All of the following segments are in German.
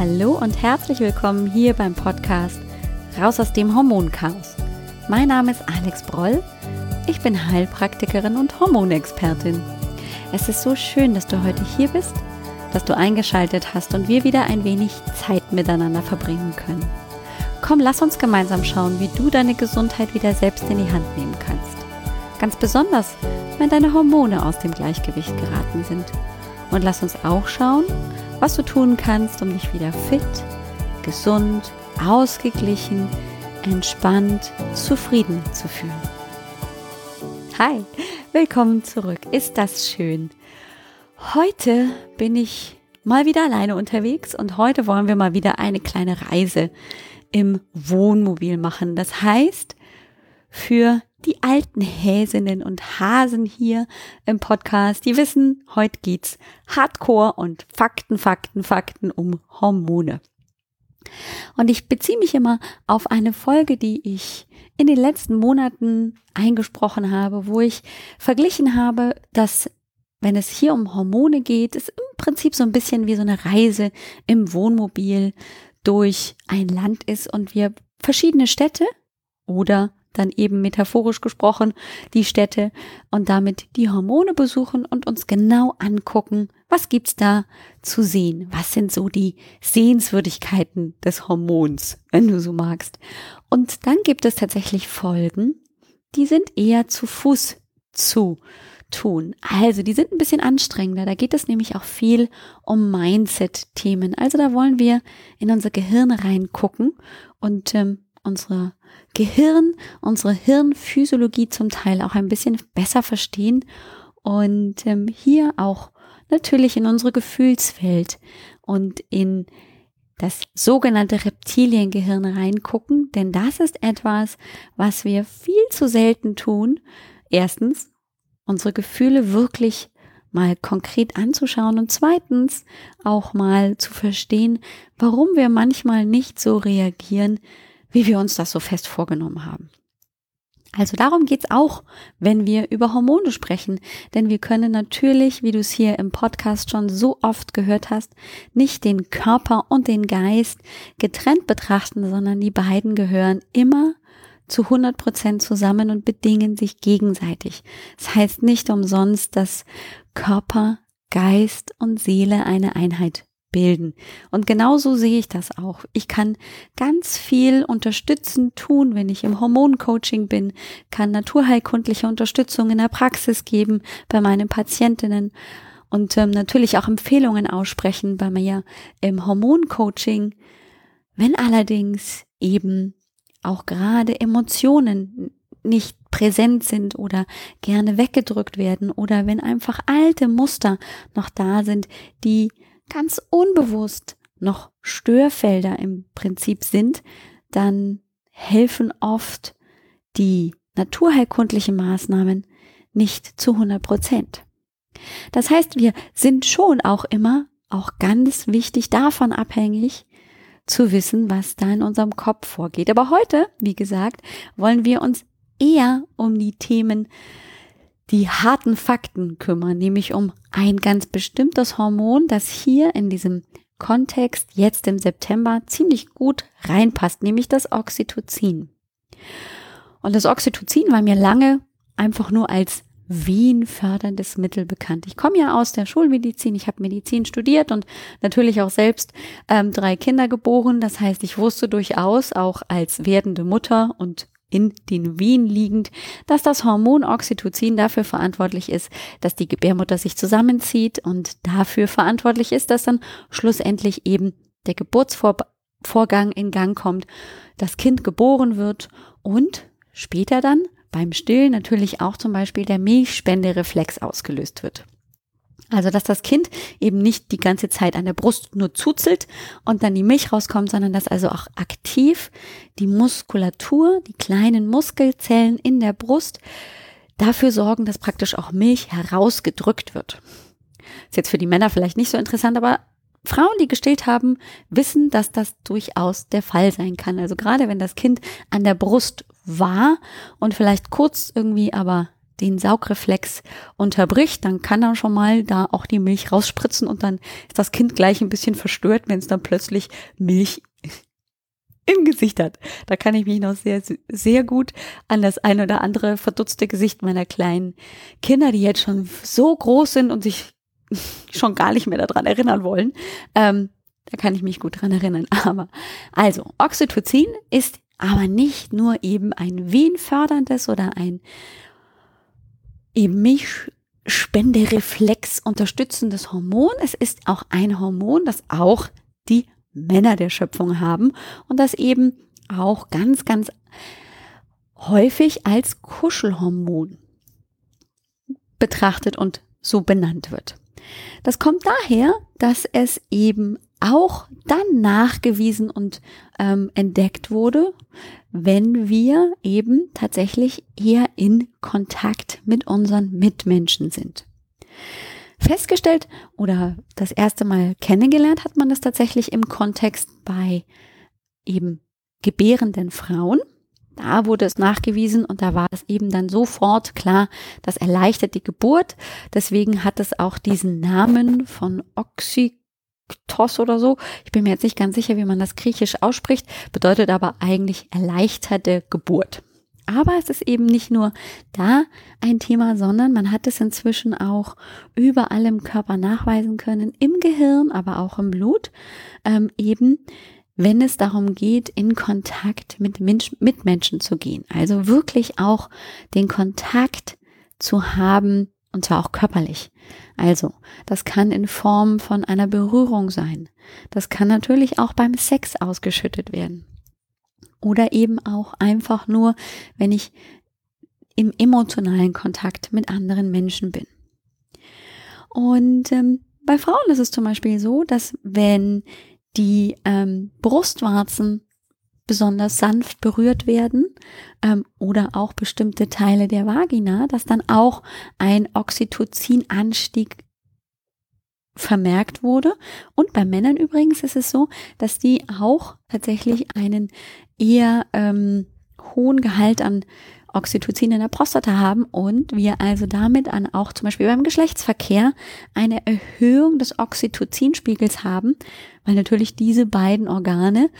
Hallo und herzlich willkommen hier beim Podcast Raus aus dem Hormonchaos. Mein Name ist Alex Broll. Ich bin Heilpraktikerin und Hormonexpertin. Es ist so schön, dass du heute hier bist, dass du eingeschaltet hast und wir wieder ein wenig Zeit miteinander verbringen können. Komm, lass uns gemeinsam schauen, wie du deine Gesundheit wieder selbst in die Hand nehmen kannst. Ganz besonders, wenn deine Hormone aus dem Gleichgewicht geraten sind. Und lass uns auch schauen, was du tun kannst, um dich wieder fit, gesund, ausgeglichen, entspannt, zufrieden zu fühlen. Hi, willkommen zurück. Ist das schön? Heute bin ich mal wieder alleine unterwegs und heute wollen wir mal wieder eine kleine Reise im Wohnmobil machen. Das heißt, für die alten Häsinnen und Hasen hier im Podcast, die wissen, heute geht's Hardcore und Fakten, Fakten, Fakten um Hormone. Und ich beziehe mich immer auf eine Folge, die ich in den letzten Monaten eingesprochen habe, wo ich verglichen habe, dass wenn es hier um Hormone geht, es im Prinzip so ein bisschen wie so eine Reise im Wohnmobil durch ein Land ist und wir verschiedene Städte oder dann eben metaphorisch gesprochen die Städte und damit die Hormone besuchen und uns genau angucken, was gibt's da zu sehen? Was sind so die Sehenswürdigkeiten des Hormons, wenn du so magst? Und dann gibt es tatsächlich Folgen, die sind eher zu Fuß zu tun. Also, die sind ein bisschen anstrengender. Da geht es nämlich auch viel um Mindset-Themen. Also, da wollen wir in unser Gehirn reingucken und ähm, unsere Gehirn, unsere Hirnphysiologie zum Teil auch ein bisschen besser verstehen und ähm, hier auch natürlich in unsere Gefühlswelt und in das sogenannte Reptiliengehirn reingucken, denn das ist etwas, was wir viel zu selten tun. Erstens, unsere Gefühle wirklich mal konkret anzuschauen und zweitens auch mal zu verstehen, warum wir manchmal nicht so reagieren, wie wir uns das so fest vorgenommen haben. Also darum geht's auch, wenn wir über Hormone sprechen. Denn wir können natürlich, wie du es hier im Podcast schon so oft gehört hast, nicht den Körper und den Geist getrennt betrachten, sondern die beiden gehören immer zu 100 Prozent zusammen und bedingen sich gegenseitig. Das heißt nicht umsonst, dass Körper, Geist und Seele eine Einheit bilden. Und genauso sehe ich das auch. Ich kann ganz viel unterstützend tun, wenn ich im Hormoncoaching bin, kann naturheilkundliche Unterstützung in der Praxis geben bei meinen Patientinnen und ähm, natürlich auch Empfehlungen aussprechen bei mir im Hormoncoaching. Wenn allerdings eben auch gerade Emotionen nicht präsent sind oder gerne weggedrückt werden oder wenn einfach alte Muster noch da sind, die ganz unbewusst noch Störfelder im Prinzip sind, dann helfen oft die naturheilkundlichen Maßnahmen nicht zu 100 Prozent. Das heißt, wir sind schon auch immer, auch ganz wichtig davon abhängig, zu wissen, was da in unserem Kopf vorgeht. Aber heute, wie gesagt, wollen wir uns eher um die Themen die harten Fakten kümmern, nämlich um ein ganz bestimmtes Hormon, das hier in diesem Kontext jetzt im September ziemlich gut reinpasst, nämlich das Oxytocin. Und das Oxytocin war mir lange einfach nur als wehenförderndes Mittel bekannt. Ich komme ja aus der Schulmedizin, ich habe Medizin studiert und natürlich auch selbst ähm, drei Kinder geboren. Das heißt, ich wusste durchaus auch als werdende Mutter und in den Wehen liegend, dass das Hormon Oxytocin dafür verantwortlich ist, dass die Gebärmutter sich zusammenzieht und dafür verantwortlich ist, dass dann schlussendlich eben der Geburtsvorgang in Gang kommt, das Kind geboren wird und später dann beim Stillen natürlich auch zum Beispiel der Milchspendereflex ausgelöst wird. Also, dass das Kind eben nicht die ganze Zeit an der Brust nur zuzelt und dann die Milch rauskommt, sondern dass also auch aktiv die Muskulatur, die kleinen Muskelzellen in der Brust dafür sorgen, dass praktisch auch Milch herausgedrückt wird. Ist jetzt für die Männer vielleicht nicht so interessant, aber Frauen, die gestillt haben, wissen, dass das durchaus der Fall sein kann. Also gerade wenn das Kind an der Brust war und vielleicht kurz irgendwie aber den Saugreflex unterbricht, dann kann er schon mal da auch die Milch rausspritzen und dann ist das Kind gleich ein bisschen verstört, wenn es dann plötzlich Milch im Gesicht hat. Da kann ich mich noch sehr, sehr gut an das ein oder andere verdutzte Gesicht meiner kleinen Kinder, die jetzt schon so groß sind und sich schon gar nicht mehr daran erinnern wollen. Ähm, da kann ich mich gut dran erinnern. Aber also, Oxytocin ist aber nicht nur eben ein wehenförderndes oder ein eben Milchspendereflex unterstützendes Hormon. Es ist auch ein Hormon, das auch die Männer der Schöpfung haben und das eben auch ganz, ganz häufig als Kuschelhormon betrachtet und so benannt wird. Das kommt daher, dass es eben auch dann nachgewiesen und ähm, entdeckt wurde, wenn wir eben tatsächlich eher in Kontakt mit unseren Mitmenschen sind. Festgestellt oder das erste Mal kennengelernt hat man das tatsächlich im Kontext bei eben gebärenden Frauen. Da wurde es nachgewiesen und da war es eben dann sofort klar, das erleichtert die Geburt. Deswegen hat es auch diesen Namen von Oxytos oder so. Ich bin mir jetzt nicht ganz sicher, wie man das griechisch ausspricht, bedeutet aber eigentlich erleichterte Geburt. Aber es ist eben nicht nur da ein Thema, sondern man hat es inzwischen auch überall im Körper nachweisen können, im Gehirn, aber auch im Blut, ähm, eben wenn es darum geht, in Kontakt mit Mensch, Mitmenschen zu gehen. Also wirklich auch den Kontakt zu haben, und zwar auch körperlich. Also, das kann in Form von einer Berührung sein. Das kann natürlich auch beim Sex ausgeschüttet werden. Oder eben auch einfach nur, wenn ich im emotionalen Kontakt mit anderen Menschen bin. Und ähm, bei Frauen ist es zum Beispiel so, dass wenn die ähm, Brustwarzen besonders sanft berührt werden ähm, oder auch bestimmte Teile der Vagina, dass dann auch ein Oxytocinanstieg vermerkt wurde. Und bei Männern übrigens ist es so, dass die auch tatsächlich einen eher ähm, hohen Gehalt an Oxytocin in der Prostata haben und wir also damit an auch zum Beispiel beim Geschlechtsverkehr eine Erhöhung des Oxytocinspiegels haben, weil natürlich diese beiden Organe,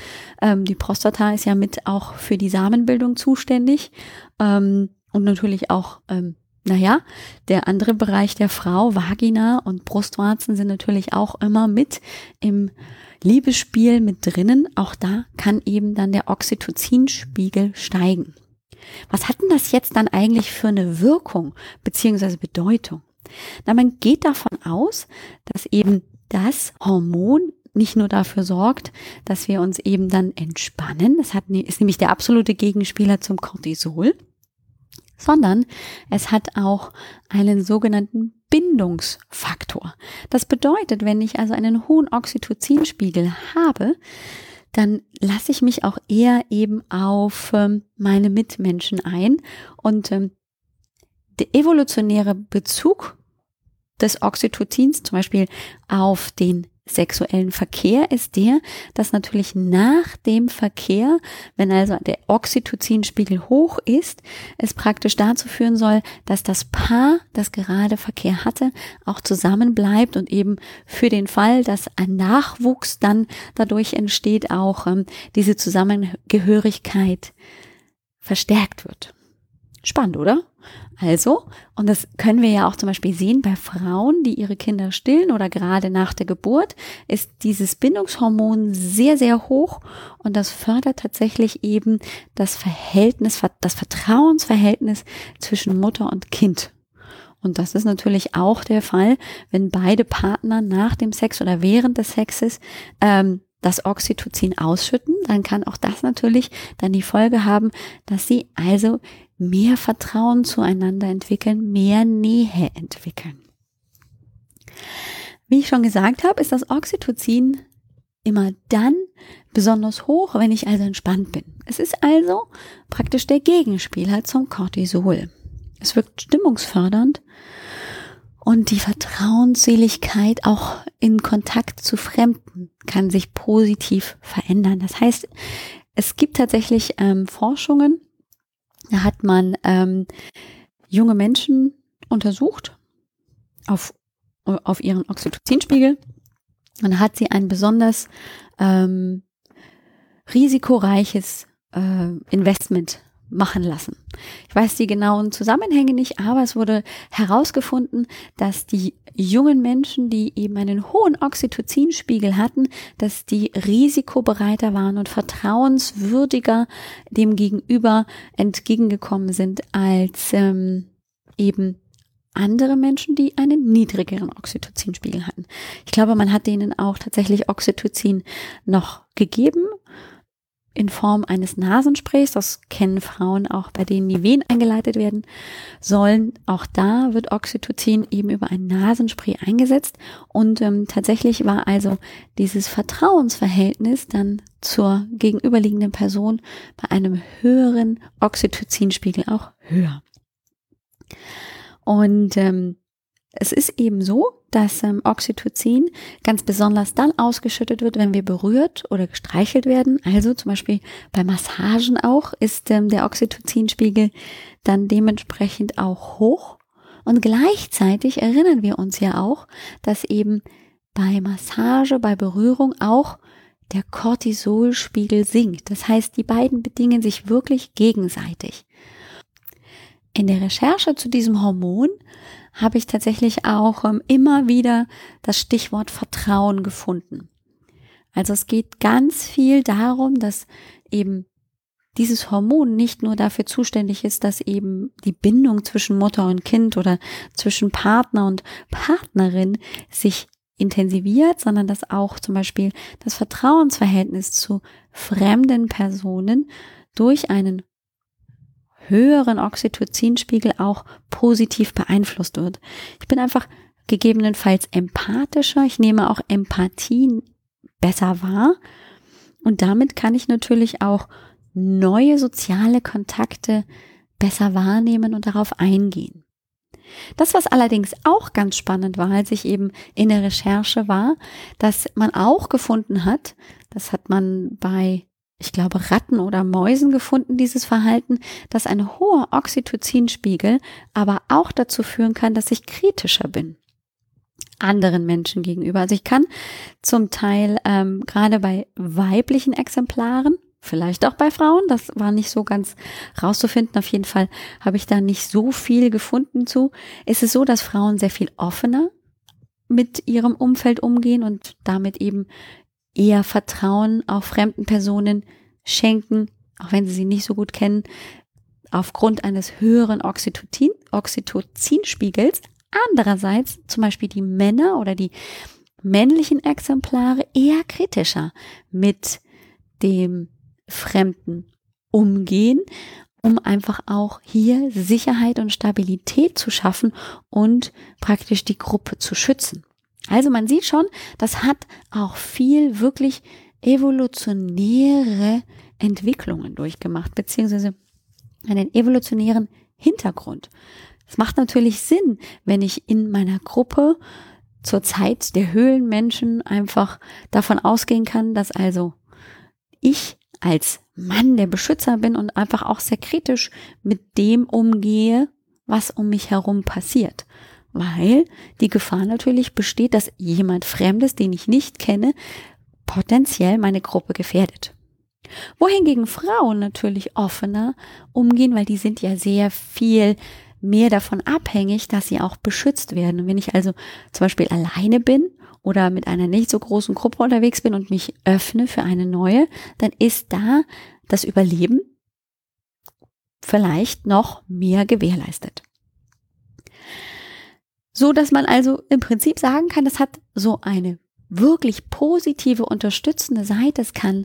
ähm, die Prostata ist ja mit auch für die Samenbildung zuständig ähm, und natürlich auch ähm, naja, der andere Bereich der Frau, Vagina und Brustwarzen sind natürlich auch immer mit im Liebesspiel mit drinnen. Auch da kann eben dann der Oxytocinspiegel steigen. Was hat denn das jetzt dann eigentlich für eine Wirkung beziehungsweise Bedeutung? Na, man geht davon aus, dass eben das Hormon nicht nur dafür sorgt, dass wir uns eben dann entspannen, das hat, ist nämlich der absolute Gegenspieler zum Cortisol, sondern es hat auch einen sogenannten Bindungsfaktor. Das bedeutet, wenn ich also einen hohen Oxytocinspiegel habe, dann lasse ich mich auch eher eben auf ähm, meine Mitmenschen ein und ähm, der evolutionäre Bezug des Oxytocins, zum Beispiel auf den sexuellen Verkehr ist der, dass natürlich nach dem Verkehr, wenn also der Oxytocinspiegel hoch ist, es praktisch dazu führen soll, dass das Paar, das gerade Verkehr hatte, auch zusammen bleibt und eben für den Fall, dass ein Nachwuchs dann dadurch entsteht, auch ähm, diese Zusammengehörigkeit verstärkt wird. Spannend, oder? Also, und das können wir ja auch zum Beispiel sehen bei Frauen, die ihre Kinder stillen oder gerade nach der Geburt, ist dieses Bindungshormon sehr, sehr hoch und das fördert tatsächlich eben das Verhältnis, das Vertrauensverhältnis zwischen Mutter und Kind. Und das ist natürlich auch der Fall, wenn beide Partner nach dem Sex oder während des Sexes ähm, das Oxytocin ausschütten, dann kann auch das natürlich dann die Folge haben, dass sie also mehr Vertrauen zueinander entwickeln, mehr Nähe entwickeln. Wie ich schon gesagt habe, ist das Oxytocin immer dann besonders hoch, wenn ich also entspannt bin. Es ist also praktisch der Gegenspieler zum Cortisol. Es wirkt stimmungsfördernd und die Vertrauensseligkeit auch in Kontakt zu Fremden kann sich positiv verändern. Das heißt, es gibt tatsächlich ähm, Forschungen, hat man ähm, junge Menschen untersucht auf, auf ihren Oxytocinspiegel. Und hat sie ein besonders ähm, risikoreiches äh, Investment machen lassen. Ich weiß die genauen Zusammenhänge nicht, aber es wurde herausgefunden, dass die jungen Menschen, die eben einen hohen Oxytocinspiegel hatten, dass die risikobereiter waren und vertrauenswürdiger dem Gegenüber entgegengekommen sind als ähm, eben andere Menschen, die einen niedrigeren Oxytocinspiegel hatten. Ich glaube, man hat denen auch tatsächlich Oxytocin noch gegeben in Form eines Nasensprays. Das kennen Frauen auch, bei denen die Wehen eingeleitet werden sollen. Auch da wird Oxytocin eben über ein Nasenspray eingesetzt. Und ähm, tatsächlich war also dieses Vertrauensverhältnis dann zur gegenüberliegenden Person bei einem höheren Oxytocinspiegel auch höher. Und ähm, es ist eben so, dass ähm, Oxytocin ganz besonders dann ausgeschüttet wird, wenn wir berührt oder gestreichelt werden. Also zum Beispiel bei Massagen auch ist ähm, der Oxytocinspiegel dann dementsprechend auch hoch. Und gleichzeitig erinnern wir uns ja auch, dass eben bei Massage, bei Berührung auch der Cortisolspiegel sinkt. Das heißt, die beiden bedingen sich wirklich gegenseitig. In der Recherche zu diesem Hormon habe ich tatsächlich auch ähm, immer wieder das Stichwort Vertrauen gefunden. Also es geht ganz viel darum, dass eben dieses Hormon nicht nur dafür zuständig ist, dass eben die Bindung zwischen Mutter und Kind oder zwischen Partner und Partnerin sich intensiviert, sondern dass auch zum Beispiel das Vertrauensverhältnis zu fremden Personen durch einen höheren Oxytocinspiegel auch positiv beeinflusst wird. Ich bin einfach gegebenenfalls empathischer. Ich nehme auch Empathie besser wahr. Und damit kann ich natürlich auch neue soziale Kontakte besser wahrnehmen und darauf eingehen. Das, was allerdings auch ganz spannend war, als ich eben in der Recherche war, dass man auch gefunden hat, das hat man bei ich glaube, Ratten oder Mäusen gefunden, dieses Verhalten, dass ein hoher Oxytocinspiegel aber auch dazu führen kann, dass ich kritischer bin anderen Menschen gegenüber. Also ich kann zum Teil ähm, gerade bei weiblichen Exemplaren, vielleicht auch bei Frauen, das war nicht so ganz rauszufinden. Auf jeden Fall habe ich da nicht so viel gefunden zu. Es ist so, dass Frauen sehr viel offener mit ihrem Umfeld umgehen und damit eben eher Vertrauen auch fremden Personen schenken, auch wenn sie sie nicht so gut kennen, aufgrund eines höheren Oxytocin, Oxytocinspiegels. Andererseits zum Beispiel die Männer oder die männlichen Exemplare eher kritischer mit dem Fremden umgehen, um einfach auch hier Sicherheit und Stabilität zu schaffen und praktisch die Gruppe zu schützen. Also man sieht schon, das hat auch viel wirklich evolutionäre Entwicklungen durchgemacht, beziehungsweise einen evolutionären Hintergrund. Es macht natürlich Sinn, wenn ich in meiner Gruppe zur Zeit der Höhlenmenschen einfach davon ausgehen kann, dass also ich als Mann der Beschützer bin und einfach auch sehr kritisch mit dem umgehe, was um mich herum passiert weil die Gefahr natürlich besteht, dass jemand Fremdes, den ich nicht kenne, potenziell meine Gruppe gefährdet. Wohingegen Frauen natürlich offener umgehen, weil die sind ja sehr viel mehr davon abhängig, dass sie auch beschützt werden. Und wenn ich also zum Beispiel alleine bin oder mit einer nicht so großen Gruppe unterwegs bin und mich öffne für eine neue, dann ist da das Überleben vielleicht noch mehr gewährleistet. So dass man also im Prinzip sagen kann, das hat so eine wirklich positive, unterstützende Seite. Es kann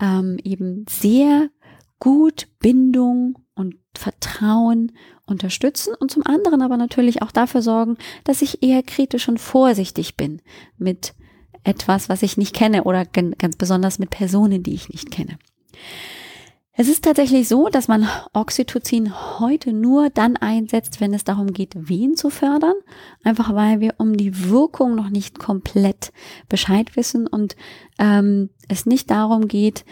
ähm, eben sehr gut Bindung und Vertrauen unterstützen und zum anderen aber natürlich auch dafür sorgen, dass ich eher kritisch und vorsichtig bin mit etwas, was ich nicht kenne oder ganz besonders mit Personen, die ich nicht kenne. Es ist tatsächlich so, dass man Oxytocin heute nur dann einsetzt, wenn es darum geht, Wehen zu fördern. Einfach weil wir um die Wirkung noch nicht komplett Bescheid wissen und ähm, es nicht darum geht,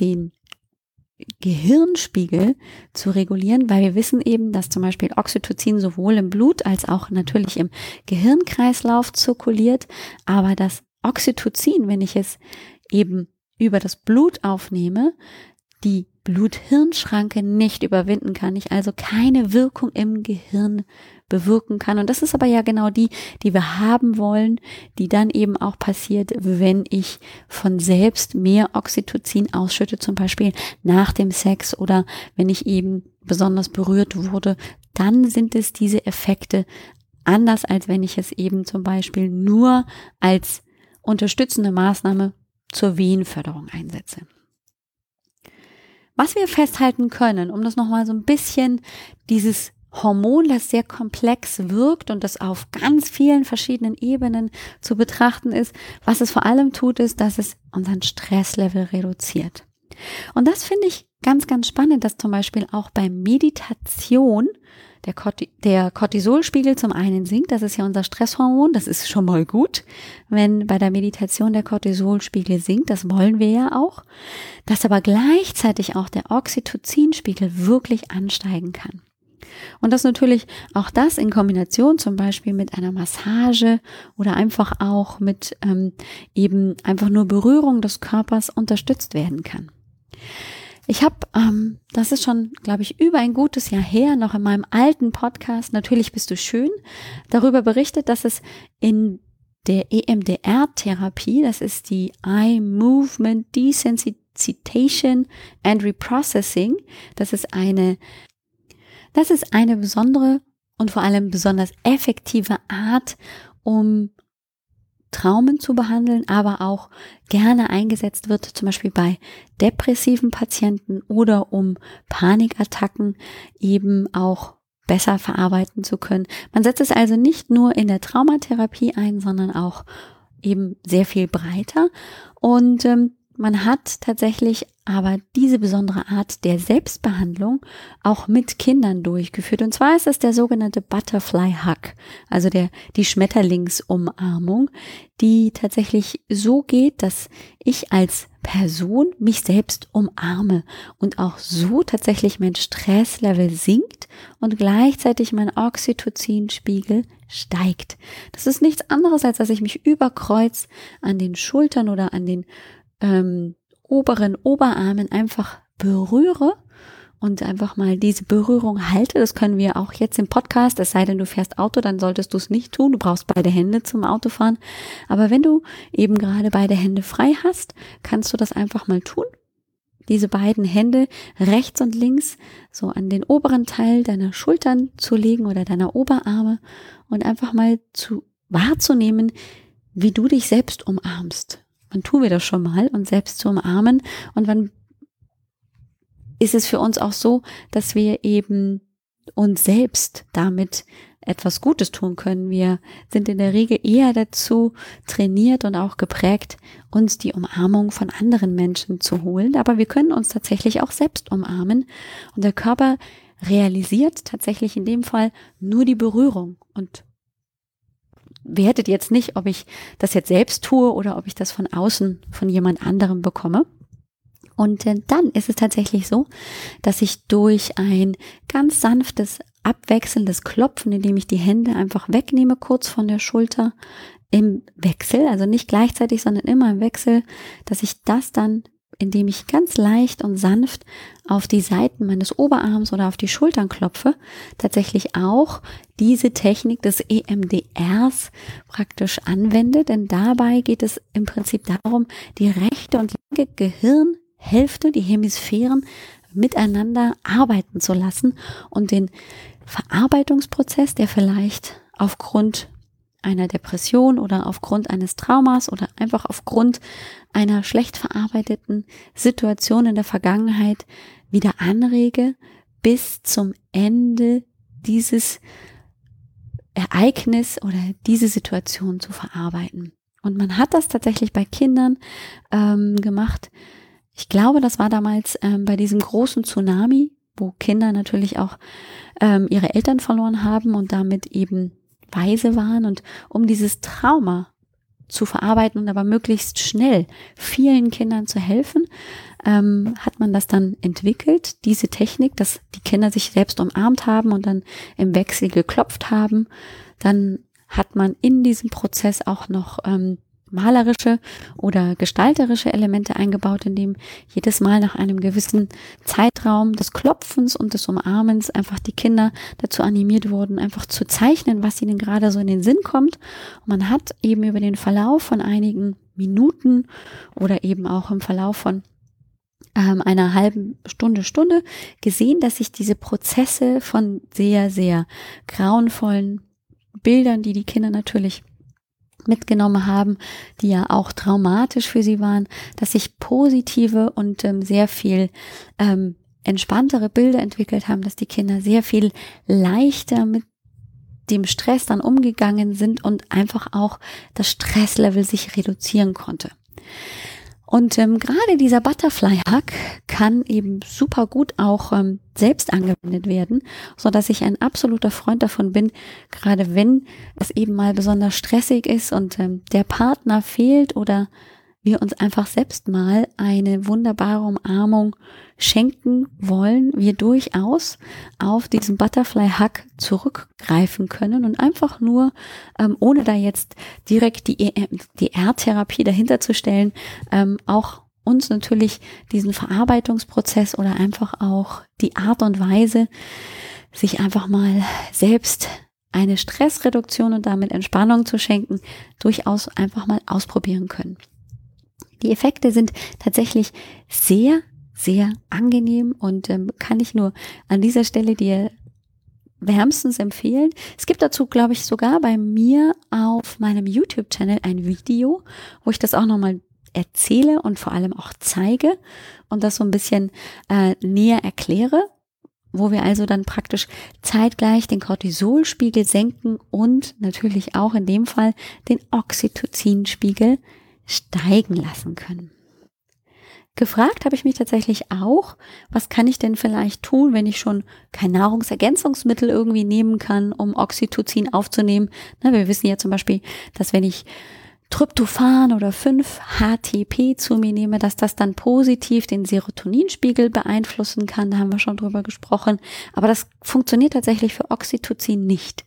den Gehirnspiegel zu regulieren, weil wir wissen eben, dass zum Beispiel Oxytocin sowohl im Blut als auch natürlich im Gehirnkreislauf zirkuliert, aber das Oxytocin, wenn ich es eben über das Blut aufnehme, die Blut-Hirn-Schranke nicht überwinden kann, ich also keine Wirkung im Gehirn bewirken kann. Und das ist aber ja genau die, die wir haben wollen, die dann eben auch passiert, wenn ich von selbst mehr Oxytocin ausschütte, zum Beispiel nach dem Sex oder wenn ich eben besonders berührt wurde, dann sind es diese Effekte anders, als wenn ich es eben zum Beispiel nur als unterstützende Maßnahme zur Wehenförderung einsetze. Was wir festhalten können, um das nochmal so ein bisschen dieses Hormon, das sehr komplex wirkt und das auf ganz vielen verschiedenen Ebenen zu betrachten ist, was es vor allem tut, ist, dass es unseren Stresslevel reduziert. Und das finde ich ganz, ganz spannend, dass zum Beispiel auch bei Meditation der, Corti der Cortisolspiegel zum einen sinkt, das ist ja unser Stresshormon, das ist schon mal gut, wenn bei der Meditation der Cortisolspiegel sinkt, das wollen wir ja auch, dass aber gleichzeitig auch der Oxytocinspiegel wirklich ansteigen kann. Und das natürlich auch das in Kombination zum Beispiel mit einer Massage oder einfach auch mit ähm, eben einfach nur Berührung des Körpers unterstützt werden kann. Ich habe, ähm, das ist schon, glaube ich, über ein gutes Jahr her, noch in meinem alten Podcast, natürlich bist du schön, darüber berichtet, dass es in der EMDR-Therapie, das ist die Eye Movement Desensitization and Reprocessing, das ist eine, das ist eine besondere und vor allem besonders effektive Art, um Traumen zu behandeln, aber auch gerne eingesetzt wird, zum Beispiel bei depressiven Patienten oder um Panikattacken eben auch besser verarbeiten zu können. Man setzt es also nicht nur in der Traumatherapie ein, sondern auch eben sehr viel breiter. Und ähm, man hat tatsächlich aber diese besondere Art der Selbstbehandlung auch mit Kindern durchgeführt. Und zwar ist es der sogenannte Butterfly Hug, also der, die Schmetterlingsumarmung, die tatsächlich so geht, dass ich als Person mich selbst umarme und auch so tatsächlich mein Stresslevel sinkt und gleichzeitig mein Oxytocinspiegel steigt. Das ist nichts anderes, als dass ich mich überkreuz an den Schultern oder an den ähm, oberen Oberarmen einfach berühre und einfach mal diese Berührung halte. Das können wir auch jetzt im Podcast, es sei denn, du fährst Auto, dann solltest du es nicht tun. Du brauchst beide Hände zum Autofahren. Aber wenn du eben gerade beide Hände frei hast, kannst du das einfach mal tun. Diese beiden Hände rechts und links so an den oberen Teil deiner Schultern zu legen oder deiner Oberarme und einfach mal zu wahrzunehmen, wie du dich selbst umarmst wann tun wir das schon mal, uns selbst zu umarmen und wann ist es für uns auch so, dass wir eben uns selbst damit etwas Gutes tun können. Wir sind in der Regel eher dazu trainiert und auch geprägt, uns die Umarmung von anderen Menschen zu holen. Aber wir können uns tatsächlich auch selbst umarmen. Und der Körper realisiert tatsächlich in dem Fall nur die Berührung. Und wertet jetzt nicht, ob ich das jetzt selbst tue oder ob ich das von außen von jemand anderem bekomme. Und äh, dann ist es tatsächlich so, dass ich durch ein ganz sanftes, abwechselndes Klopfen, indem ich die Hände einfach wegnehme, kurz von der Schulter im Wechsel, also nicht gleichzeitig, sondern immer im Wechsel, dass ich das dann indem ich ganz leicht und sanft auf die Seiten meines Oberarms oder auf die Schultern klopfe, tatsächlich auch diese Technik des EMDRs praktisch anwende, denn dabei geht es im Prinzip darum, die rechte und linke Gehirnhälfte, die Hemisphären miteinander arbeiten zu lassen und den Verarbeitungsprozess, der vielleicht aufgrund einer Depression oder aufgrund eines Traumas oder einfach aufgrund einer schlecht verarbeiteten Situation in der Vergangenheit wieder anrege, bis zum Ende dieses Ereignis oder diese Situation zu verarbeiten. Und man hat das tatsächlich bei Kindern ähm, gemacht. Ich glaube, das war damals ähm, bei diesem großen Tsunami, wo Kinder natürlich auch ähm, ihre Eltern verloren haben und damit eben weise waren und um dieses Trauma zu verarbeiten und aber möglichst schnell vielen Kindern zu helfen, ähm, hat man das dann entwickelt, diese Technik, dass die Kinder sich selbst umarmt haben und dann im Wechsel geklopft haben. Dann hat man in diesem Prozess auch noch ähm, malerische oder gestalterische Elemente eingebaut, indem jedes Mal nach einem gewissen Zeitraum des Klopfens und des Umarmens einfach die Kinder dazu animiert wurden, einfach zu zeichnen, was ihnen gerade so in den Sinn kommt. Und man hat eben über den Verlauf von einigen Minuten oder eben auch im Verlauf von ähm, einer halben Stunde, Stunde gesehen, dass sich diese Prozesse von sehr, sehr grauenvollen Bildern, die die Kinder natürlich mitgenommen haben, die ja auch traumatisch für sie waren, dass sich positive und ähm, sehr viel ähm, entspanntere Bilder entwickelt haben, dass die Kinder sehr viel leichter mit dem Stress dann umgegangen sind und einfach auch das Stresslevel sich reduzieren konnte. Und ähm, gerade dieser Butterfly Hack kann eben super gut auch ähm, selbst angewendet werden, so dass ich ein absoluter Freund davon bin, gerade wenn es eben mal besonders stressig ist und ähm, der Partner fehlt oder wir uns einfach selbst mal eine wunderbare Umarmung schenken wollen, wir durchaus auf diesen Butterfly Hug zurückgreifen können und einfach nur, ähm, ohne da jetzt direkt die, e die R-Therapie dahinter zu stellen, ähm, auch uns natürlich diesen Verarbeitungsprozess oder einfach auch die Art und Weise, sich einfach mal selbst eine Stressreduktion und damit Entspannung zu schenken, durchaus einfach mal ausprobieren können. Die Effekte sind tatsächlich sehr, sehr angenehm und ähm, kann ich nur an dieser Stelle dir wärmstens empfehlen. Es gibt dazu, glaube ich, sogar bei mir auf meinem YouTube-Channel ein Video, wo ich das auch nochmal erzähle und vor allem auch zeige und das so ein bisschen äh, näher erkläre, wo wir also dann praktisch zeitgleich den Cortisolspiegel senken und natürlich auch in dem Fall den Oxytocinspiegel steigen lassen können. Gefragt habe ich mich tatsächlich auch, was kann ich denn vielleicht tun, wenn ich schon kein Nahrungsergänzungsmittel irgendwie nehmen kann, um Oxytocin aufzunehmen. Na, wir wissen ja zum Beispiel, dass wenn ich Tryptophan oder 5-HTP zu mir nehme, dass das dann positiv den Serotoninspiegel beeinflussen kann. Da haben wir schon drüber gesprochen. Aber das funktioniert tatsächlich für Oxytocin nicht.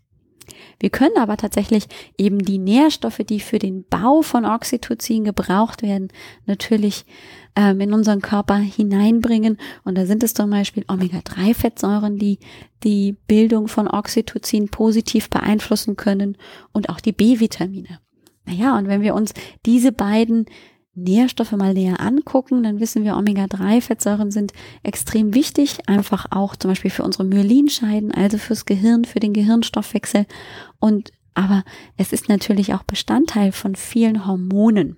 Wir können aber tatsächlich eben die Nährstoffe, die für den Bau von Oxytocin gebraucht werden, natürlich ähm, in unseren Körper hineinbringen. Und da sind es zum Beispiel Omega-3-Fettsäuren, die die Bildung von Oxytocin positiv beeinflussen können und auch die B-Vitamine. Naja, und wenn wir uns diese beiden Nährstoffe mal näher angucken, dann wissen wir, Omega-3-Fettsäuren sind extrem wichtig, einfach auch zum Beispiel für unsere Myelinscheiden, also fürs Gehirn, für den Gehirnstoffwechsel. Und aber es ist natürlich auch Bestandteil von vielen Hormonen.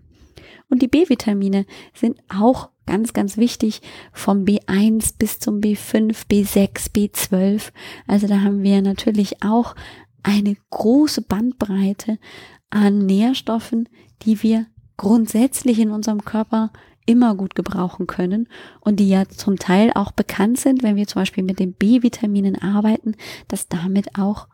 Und die B-Vitamine sind auch ganz, ganz wichtig vom B1 bis zum B5, B6, B12. Also da haben wir natürlich auch eine große Bandbreite an Nährstoffen, die wir grundsätzlich in unserem Körper immer gut gebrauchen können und die ja zum Teil auch bekannt sind, wenn wir zum Beispiel mit den B-Vitaminen arbeiten, dass damit auch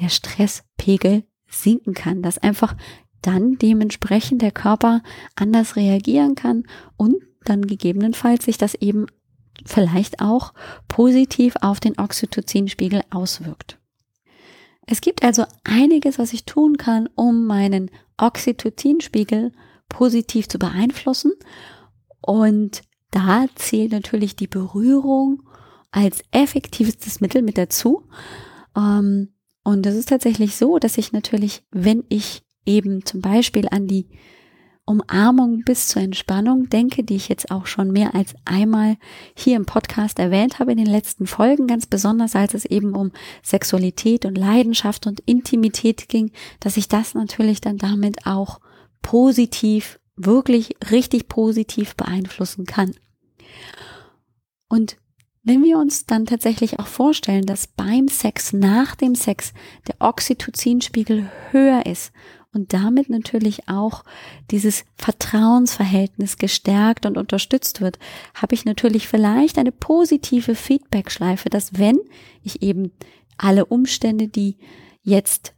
der Stresspegel sinken kann, dass einfach dann dementsprechend der Körper anders reagieren kann und dann gegebenenfalls sich das eben vielleicht auch positiv auf den Oxytocinspiegel auswirkt. Es gibt also einiges, was ich tun kann, um meinen Oxytocinspiegel positiv zu beeinflussen. Und da zählt natürlich die Berührung als effektivstes Mittel mit dazu. Ähm, und es ist tatsächlich so, dass ich natürlich, wenn ich eben zum Beispiel an die Umarmung bis zur Entspannung denke, die ich jetzt auch schon mehr als einmal hier im Podcast erwähnt habe in den letzten Folgen, ganz besonders als es eben um Sexualität und Leidenschaft und Intimität ging, dass ich das natürlich dann damit auch positiv, wirklich richtig positiv beeinflussen kann. Und wenn wir uns dann tatsächlich auch vorstellen, dass beim Sex, nach dem Sex, der Oxytocinspiegel höher ist und damit natürlich auch dieses Vertrauensverhältnis gestärkt und unterstützt wird, habe ich natürlich vielleicht eine positive Feedbackschleife, dass wenn ich eben alle Umstände, die jetzt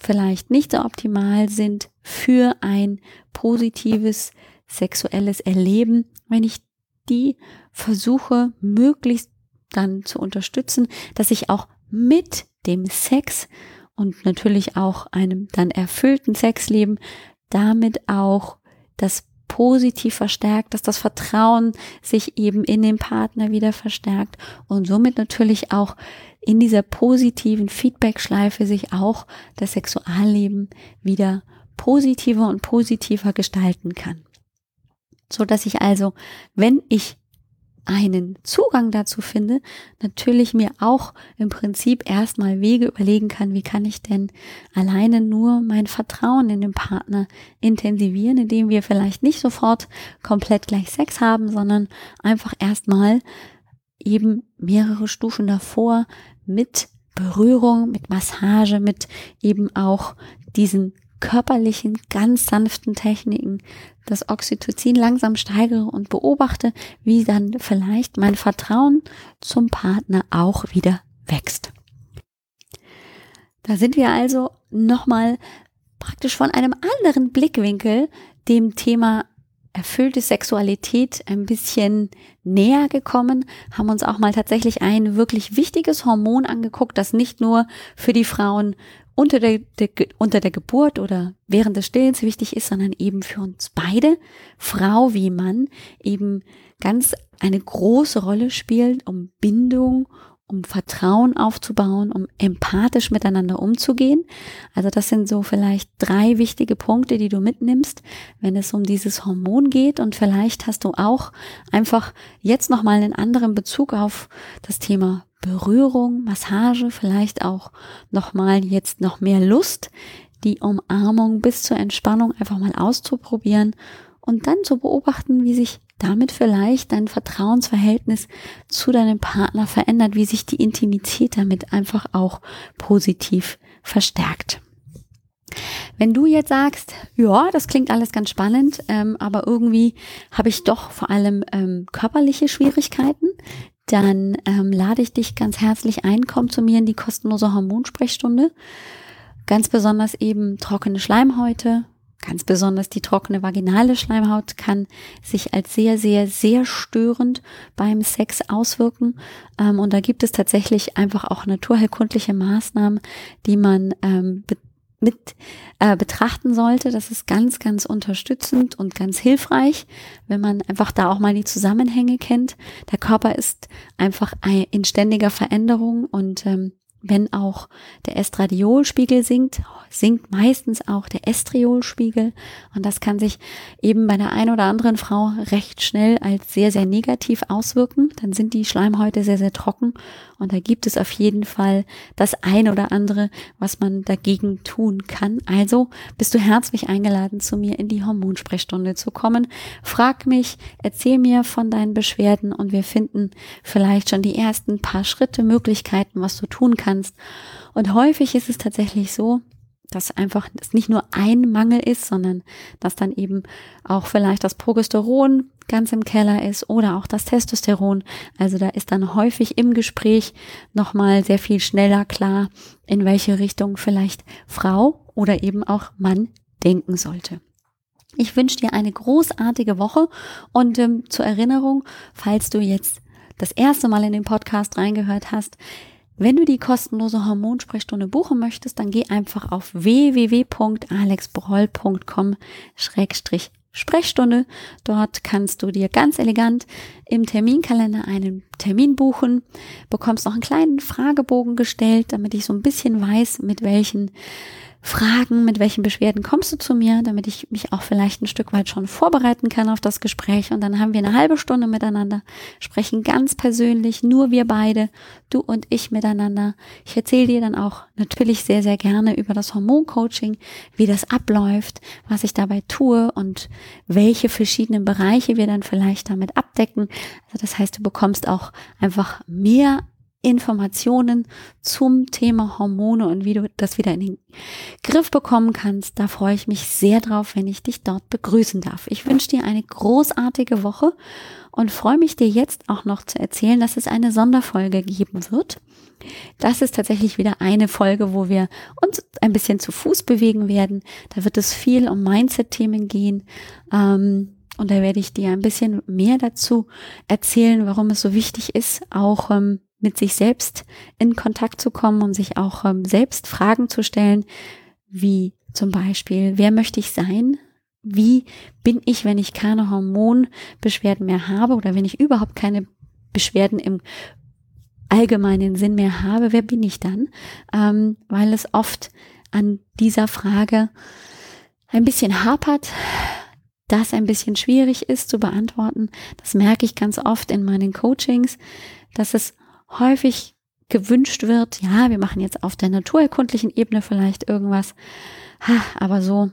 vielleicht nicht so optimal sind für ein positives sexuelles Erleben, wenn ich die versuche möglichst dann zu unterstützen, dass ich auch mit dem Sex und natürlich auch einem dann erfüllten Sexleben damit auch das positiv verstärkt, dass das Vertrauen sich eben in den Partner wieder verstärkt und somit natürlich auch in dieser positiven Feedback-Schleife sich auch das Sexualleben wieder positiver und positiver gestalten kann. So dass ich also, wenn ich einen Zugang dazu finde, natürlich mir auch im Prinzip erstmal Wege überlegen kann, wie kann ich denn alleine nur mein Vertrauen in den Partner intensivieren, indem wir vielleicht nicht sofort komplett gleich Sex haben, sondern einfach erstmal eben mehrere Stufen davor mit Berührung, mit Massage, mit eben auch diesen körperlichen, ganz sanften Techniken das Oxytocin langsam steigere und beobachte, wie dann vielleicht mein Vertrauen zum Partner auch wieder wächst. Da sind wir also nochmal praktisch von einem anderen Blickwinkel dem Thema erfüllte Sexualität ein bisschen näher gekommen, haben uns auch mal tatsächlich ein wirklich wichtiges Hormon angeguckt, das nicht nur für die Frauen unter der, der, unter der Geburt oder während des Stillens wichtig ist, sondern eben für uns beide, Frau wie Mann, eben ganz eine große Rolle spielt, um Bindung, um Vertrauen aufzubauen, um empathisch miteinander umzugehen. Also das sind so vielleicht drei wichtige Punkte, die du mitnimmst, wenn es um dieses Hormon geht. Und vielleicht hast du auch einfach jetzt nochmal einen anderen Bezug auf das Thema Berührung, Massage, vielleicht auch nochmal jetzt noch mehr Lust, die Umarmung bis zur Entspannung einfach mal auszuprobieren und dann zu beobachten, wie sich damit vielleicht dein Vertrauensverhältnis zu deinem Partner verändert, wie sich die Intimität damit einfach auch positiv verstärkt. Wenn du jetzt sagst, ja, das klingt alles ganz spannend, ähm, aber irgendwie habe ich doch vor allem ähm, körperliche Schwierigkeiten, dann ähm, lade ich dich ganz herzlich ein, komm zu mir in die kostenlose Hormonsprechstunde. Ganz besonders eben trockene Schleimhäute, ganz besonders die trockene vaginale Schleimhaut kann sich als sehr, sehr, sehr störend beim Sex auswirken. Ähm, und da gibt es tatsächlich einfach auch naturheilkundliche Maßnahmen, die man ähm, mit äh, betrachten sollte. Das ist ganz, ganz unterstützend und ganz hilfreich, wenn man einfach da auch mal die Zusammenhänge kennt. Der Körper ist einfach in ständiger Veränderung und ähm, wenn auch der Estradiolspiegel sinkt, sinkt meistens auch der Estriolspiegel. Und das kann sich eben bei der einen oder anderen Frau recht schnell als sehr, sehr negativ auswirken. Dann sind die Schleimhäute sehr, sehr trocken. Und da gibt es auf jeden Fall das ein oder andere, was man dagegen tun kann. Also bist du herzlich eingeladen, zu mir in die Hormonsprechstunde zu kommen. Frag mich, erzähl mir von deinen Beschwerden und wir finden vielleicht schon die ersten paar Schritte, Möglichkeiten, was du tun kannst kannst. Und häufig ist es tatsächlich so, dass einfach es nicht nur ein Mangel ist, sondern dass dann eben auch vielleicht das Progesteron ganz im Keller ist oder auch das Testosteron. Also da ist dann häufig im Gespräch nochmal sehr viel schneller klar, in welche Richtung vielleicht Frau oder eben auch Mann denken sollte. Ich wünsche dir eine großartige Woche und ähm, zur Erinnerung, falls du jetzt das erste Mal in den Podcast reingehört hast, wenn du die kostenlose Hormonsprechstunde buchen möchtest, dann geh einfach auf www.alexbroll.com-sprechstunde. Dort kannst du dir ganz elegant im Terminkalender einen Termin buchen, bekommst noch einen kleinen Fragebogen gestellt, damit ich so ein bisschen weiß, mit welchen Fragen, mit welchen Beschwerden kommst du zu mir, damit ich mich auch vielleicht ein Stück weit schon vorbereiten kann auf das Gespräch. Und dann haben wir eine halbe Stunde miteinander, sprechen ganz persönlich, nur wir beide, du und ich miteinander. Ich erzähle dir dann auch natürlich sehr, sehr gerne über das Hormoncoaching, wie das abläuft, was ich dabei tue und welche verschiedenen Bereiche wir dann vielleicht damit abdecken. Also das heißt, du bekommst auch einfach mehr Informationen zum Thema Hormone und wie du das wieder in den Griff bekommen kannst. Da freue ich mich sehr drauf, wenn ich dich dort begrüßen darf. Ich wünsche dir eine großartige Woche und freue mich dir jetzt auch noch zu erzählen, dass es eine Sonderfolge geben wird. Das ist tatsächlich wieder eine Folge, wo wir uns ein bisschen zu Fuß bewegen werden. Da wird es viel um Mindset-Themen gehen. Ähm, und da werde ich dir ein bisschen mehr dazu erzählen, warum es so wichtig ist, auch ähm, mit sich selbst in Kontakt zu kommen und sich auch ähm, selbst Fragen zu stellen, wie zum Beispiel, wer möchte ich sein? Wie bin ich, wenn ich keine Hormonbeschwerden mehr habe oder wenn ich überhaupt keine Beschwerden im allgemeinen Sinn mehr habe? Wer bin ich dann? Ähm, weil es oft an dieser Frage ein bisschen hapert, das ein bisschen schwierig ist zu beantworten. Das merke ich ganz oft in meinen Coachings, dass es häufig gewünscht wird, ja, wir machen jetzt auf der naturerkundlichen Ebene vielleicht irgendwas, aber so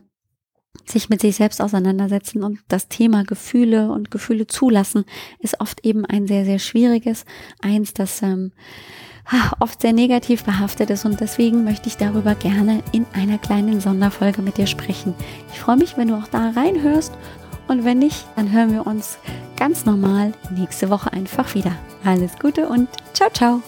sich mit sich selbst auseinandersetzen und das Thema Gefühle und Gefühle zulassen ist oft eben ein sehr, sehr schwieriges, eins, das ähm, oft sehr negativ behaftet ist. Und deswegen möchte ich darüber gerne in einer kleinen Sonderfolge mit dir sprechen. Ich freue mich, wenn du auch da reinhörst und wenn nicht, dann hören wir uns ganz normal nächste Woche einfach wieder. Alles Gute und ciao, ciao.